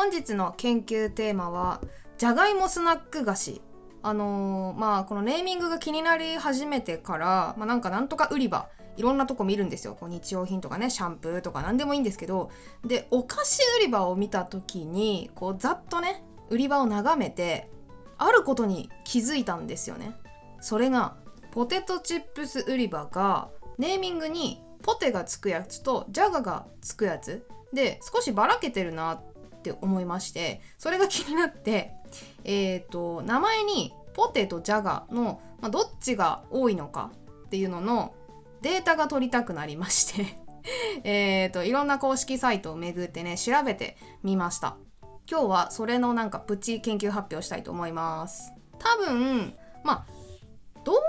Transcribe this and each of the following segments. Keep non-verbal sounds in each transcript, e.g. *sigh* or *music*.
本日の研究テーマはじゃがいもスナック菓子。あのー、まあこのネーミングが気になり始めてから、まあ、なんかなんとか売り場。いろんなとこ見るんですよ。こう日用品とかねシャンプーとか何でもいいんですけど。でお菓子売り場を見た時にこうざっとね売り場を眺めてあることに気づいたんですよね。それがポテトチップス売り場がネーミングにポテがつくやつとジャガがつくやつ。で少しばらけてるなっって思いましてそれが気になってえっ、ー、と名前にポテとジャガの、まあ、どっちが多いのかっていうののデータが取りたくなりまして *laughs* えっといろんな公式サイトを巡ってね調べてみました。今日はそれのなんかプチ研究発表したいと思います。多分まあどう考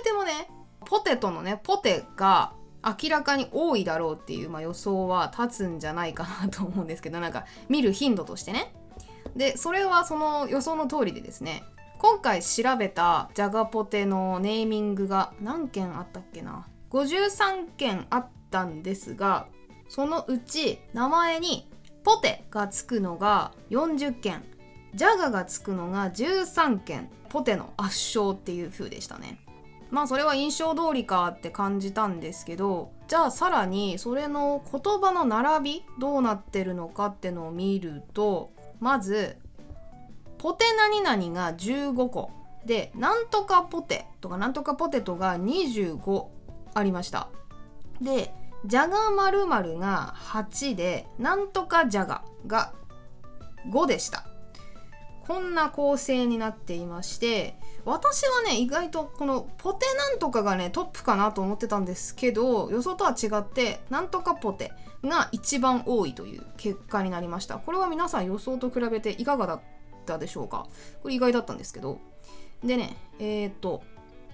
えてもねポテトのねポテが明らかに多いだろうっていう、まあ、予想は立つんじゃないかなと思うんですけどなんか見る頻度としてね。でそれはその予想の通りでですね今回調べたジャガポテのネーミングが何件あったっけな？53件あったんですがそのうち名前にポテがつくのが40件ジャガがつくのが13件ポテの圧勝っていう風でしたね。まあそれは印象通りかって感じたんですけどじゃあさらにそれの言葉の並びどうなってるのかってのを見るとまずポテ何々が15個でなんとかポテとかなんとかポテトが25ありました。でじゃがまるが8でなんとかじゃがが5でした。こんな構成になっていまして私はね意外とこのポテなんとかがねトップかなと思ってたんですけど予想とは違ってなんとかポテが一番多いという結果になりました。これは皆さん予想と比べていかがだったでしょうか？これ意外だったんですけど。でねえっ、と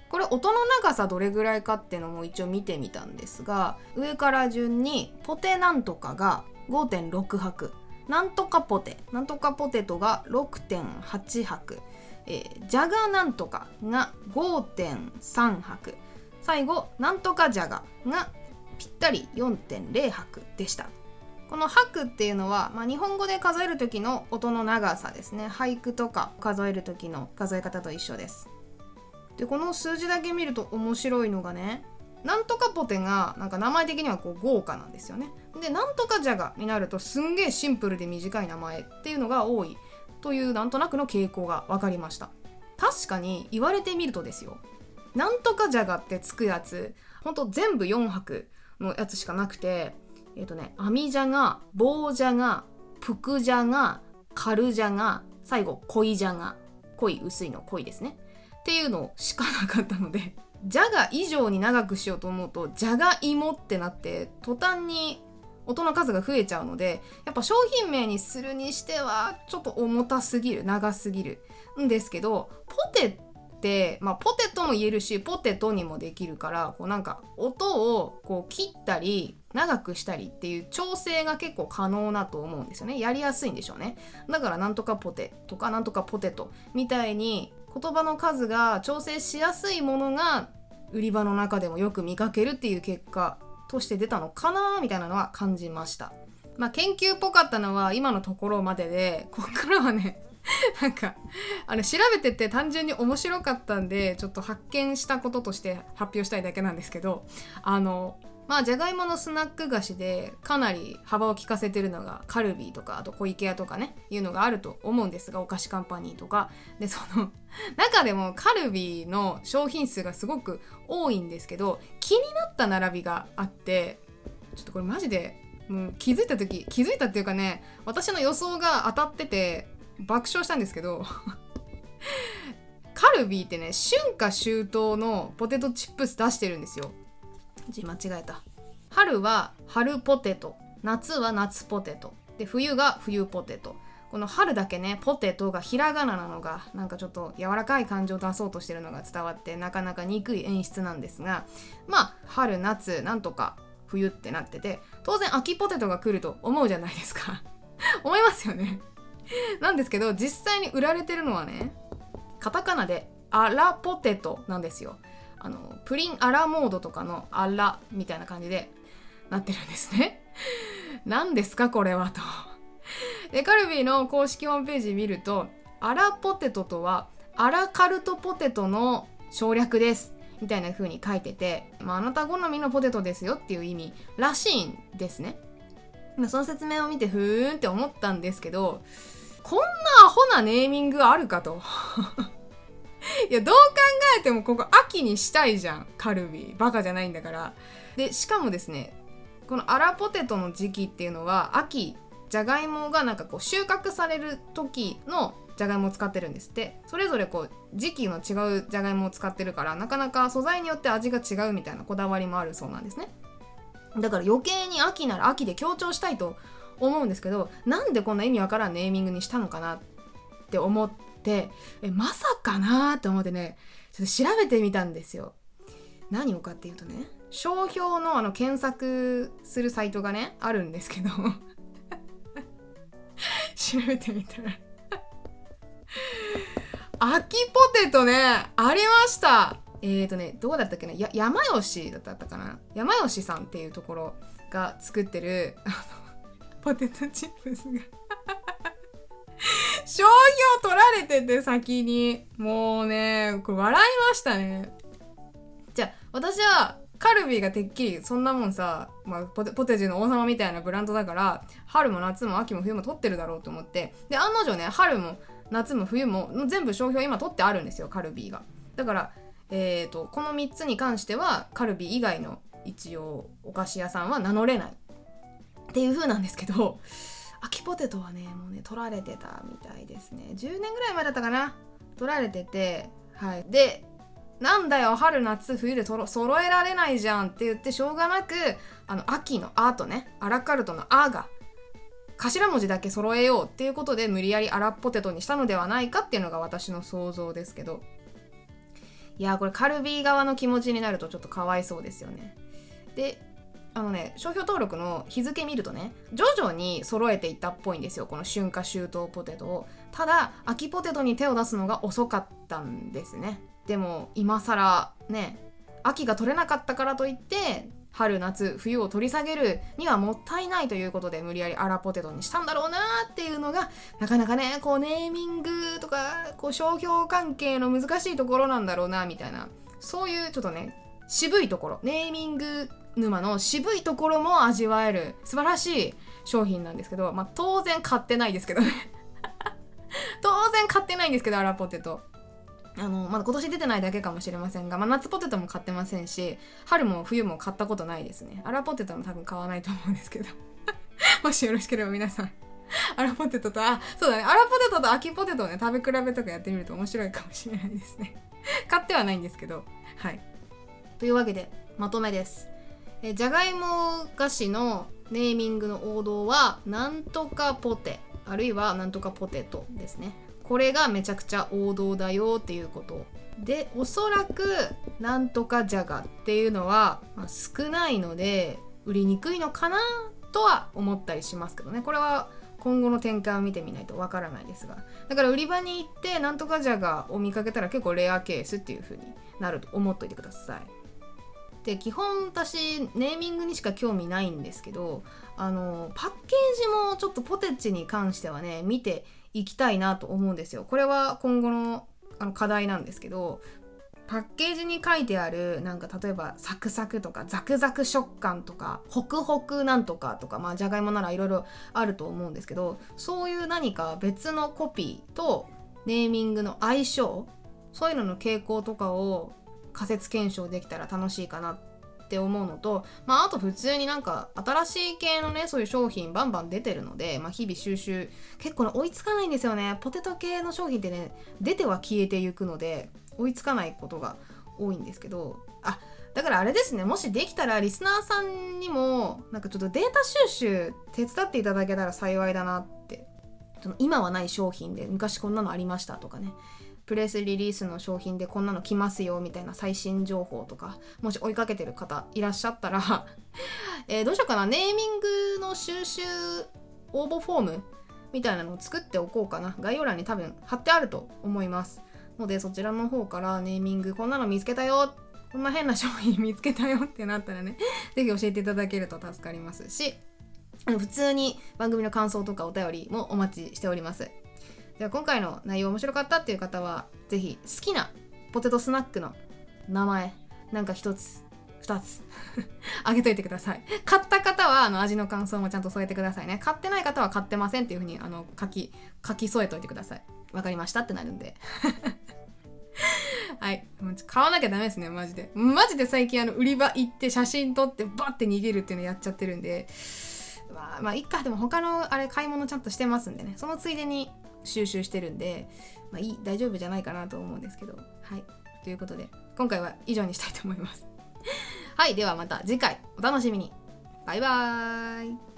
これ音の長さどれぐらいかっていうのも一応見てみたんですが上から順にポテなんとかが5.6拍。なんとかポテなんとかポテトが6.8泊、えー、ジャガなんとかが5.3泊最後なんとかジャガがぴったり4.0泊でした。この拍っていうのは、まあ、日本語で数える時の音の長さですね。俳句とか数える時の数え方と一緒です。でこの数字だけ見ると面白いのがねなんとかポテがなんか名前的にはこう豪華なんですよね。でなんとかジャガになるとすんげえシンプルで短い名前っていうのが多いというなんとなくの傾向が分かりました。確かに言われてみるとですよ。なんとかジャガってつくやつほんと全部4拍のやつしかなくてえっ、ー、とね網じゃが棒じゃがぷくじゃがカルじゃが最後恋じゃが。濃い薄いの濃いですね。っていうのしかなかったので。じゃが以上に長くしようと思うとじゃがいもってなって途端に音の数が増えちゃうのでやっぱ商品名にするにしてはちょっと重たすぎる長すぎる。んですけどポテって、まあ、ポテトも言えるしポテトにもできるからこうなんか音をこう切ったり長くしたりっていう調整が結構可能なと思うんですよね。やりやすいんでしょうね。だからなんとかポテとかなんとかポテトみたいに言葉の数が調整しやすいものが売り場の中でもよく見かけるっていう結果として出たのかなみたいなのは感じました。まあ研究っぽかったのは今のところまでで *laughs* こっからはね *laughs* なんかあの調べてて単純に面白かったんでちょっと発見したこととして発表したいだけなんですけどあのまあじゃがいものスナック菓子でかなり幅を利かせてるのがカルビーとかあと小池屋とかねいうのがあると思うんですがお菓子カンパニーとか。でその *laughs* 中でもカルビーの商品数がすごく多いんですけど気になった並びがあってちょっとこれマジでもう気づいた時気づいたっていうかね私の予想が当たってて爆笑したんですけど *laughs* カルビーってね春夏秋冬のポテトチップス出してるんですよ。字間違えた。春は春ポテト。夏は夏ポテト。で冬が冬ポテト。この春だけねポテトがひらがななのがなんかちょっと柔らかい感情を出そうとしてるのが伝わってなかなか憎い演出なんですがまあ春夏なんとか冬ってなってて当然秋ポテトが来ると思うじゃないですか。*laughs* 思いますよね。なんですけど実際に売られてるのはねカタカナでアラポテトなんですよ。あのプリンアラモードとかのアラみたいな感じでなってるんですね *laughs* 何ですかこれはとでカルビーの公式ホームページ見るとアラポテトとはアラカルトポテトの省略ですみたいな風に書いてて、まあ、あなた好みのポテトですよっていう意味らしいんですね。その説明を見てふーんって思ったんですけどこんなアホなネーミングあるかと。いやどう考えてもここ秋にしたいじゃん。カルビ。ーバカじゃないんだから。でしかもですねこのアラポテトの時期っていうのは秋じゃがいもがなんかこう収穫される時のじゃがいもを使ってるんですって。それぞれこう時期の違うじゃがいもを使ってるからなかなか素材によって味が違うみたいなこだわりもあるそうなんですね。だから余計に秋なら秋で強調したいと思うんですけどなんでこんな意味わからんネーミングにしたのかなって思ってえまさかなって思ってねちょっと調べてみたんですよ。何をかっていうとね商標のあの検索するサイトがねあるんですけど。*laughs* 調べてみたら。秋ポテトねありました。えーとねどうだったっけな？や山吉だったかな？山吉さんっていうところが作ってるあのポテトチップスが。商標取られてて先に。もうねこれ笑いましたね。じゃあ私はカルビーがてっきりそんなもんさ、まあ、ポテポテチの王様みたいなブランドだから春も夏も秋も冬も取ってるだろうと思って。で案の定ね春も夏も冬も全部商標今取ってあるんですよカルビーが。だからえーと、この3つに関してはカルビー以外の一応お菓子屋さんは名乗れない。っていう風なんですけど秋ポテトはねもうね取られてたみたいですね。10年ぐらい前だったかな。取られててはい。でなんだよ春夏冬で揃えられないじゃんって言ってしょうがなくあの秋の「あ」とね。アラカルトの「あ」が頭文字だけ揃えようっていうことで無理やりアラポテトにしたのではないかっていうのが私の想像ですけど。いやこれカルビー側の気持ちになるとちょっとかわいそうですよね。であのね商標登録の日付見るとね徐々に揃えていったっぽいんですよ。この春夏秋冬ポテトを。ただ秋ポテトに手を出すのが遅かったんですね。でも今更ね秋が取れなかったからといって春夏冬を取り下げるにはもったいないということで無理やりアラポテトにしたんだろうなっていうのがなかなかねこうネーミングとかこう商標関係の難しいところなんだろうなみたいなそういうちょっとね渋いところネーミング沼の渋いところも味わえる素晴らしい商品なんですけど、まあ、当然買ってないですけどね。*laughs* 当然買ってないんですけどアラポテト。あのまだ今年出てないだけかもしれませんが、まあ、夏ポテトも買ってませんし春も冬も買ったことないですね。アラポテトも多分買わないと思うんですけど。*laughs* もしよろしければ皆さんアラポテトとあそうだね。アラポテトと秋ポテトをね食べ比べとかやってみると面白いかもしれないですね。買ってはないんですけど。はい。というわけでまとめです。えじゃがいも菓子のネーミングの王道はなんとかポテあるいはなんとかポテトですね。これがめちゃくちゃ王道だよっていうことでおそらくなんとかじゃがっていうのは、まあ、少ないので売りにくいのかなとは思ったりしますけどね。これは今後の展開を見てみないとわからないですが。だから売り場に行ってなんとかじゃがを見かけたら結構レアケースっていう風になると思っといてください。で基本私ネーミングにしか興味ないんですけどあのパッケージもちょっとポテチに関してはね見ていきたいなと思うんですよ。これは今後のあの課題なんですけどパッケージに書いてあるなんか例えばサクサクとかザクザク食感とかホクホクなんとかとかまあじゃがいもならいろいろあると思うんですけどそういう何か別のコピーとネーミングの相性そういうのの傾向とかを仮説検証できたら楽しいかなって思うのと、まあ、あと普通になんか新しい系のねそういう商品バンバン出てるので、まあ、日々収集結構ね追いつかないんですよね。ポテト系の商品ってね出ては消えていくので追いつかないことが多いんですけどあだからあれですね。もしできたらリスナーさんにもなんかちょっとデータ収集手伝っていただけたら幸いだなって。その今はない商品で昔こんなのありましたとかね。プレスリリースの商品でこんなの来ますよみたいな最新情報とかもし追いかけてる方いらっしゃったら *laughs* え、どうしようかなネーミングの収集応募フォームみたいなのを作っておこうかな。概要欄に多分貼ってあると思います。のでそちらの方からネーミングこんなの見つけたよこんな変な商品見つけたよってなったらね *laughs* 是非教えていただけると助かりますし普通に番組の感想とかお便りもお待ちしております。では今回の内容面白かったっていう方は是非好きなポテトスナックの名前なんか一つ2つ *laughs* あげといてください。買った方はあの味の感想もちゃんと添えてくださいね。買ってない方は買ってませんっていう風にあの書き書き添えといてください。わかりましたってなるんで。*laughs* はい。買わなきゃダメですねマジで。マジで最近あの売り場行って写真撮ってバッて逃げるっていうのやっちゃってるんで。まあまあいっか。でも他のあれ買い物ちゃんとしてますんでね。そのついでに収集してるんでまあいい大丈夫じゃないかなと思うんですけど。はい。ということで今回は以上にしたいと思います。はい。ではまた次回。お楽しみに。バイバーイ。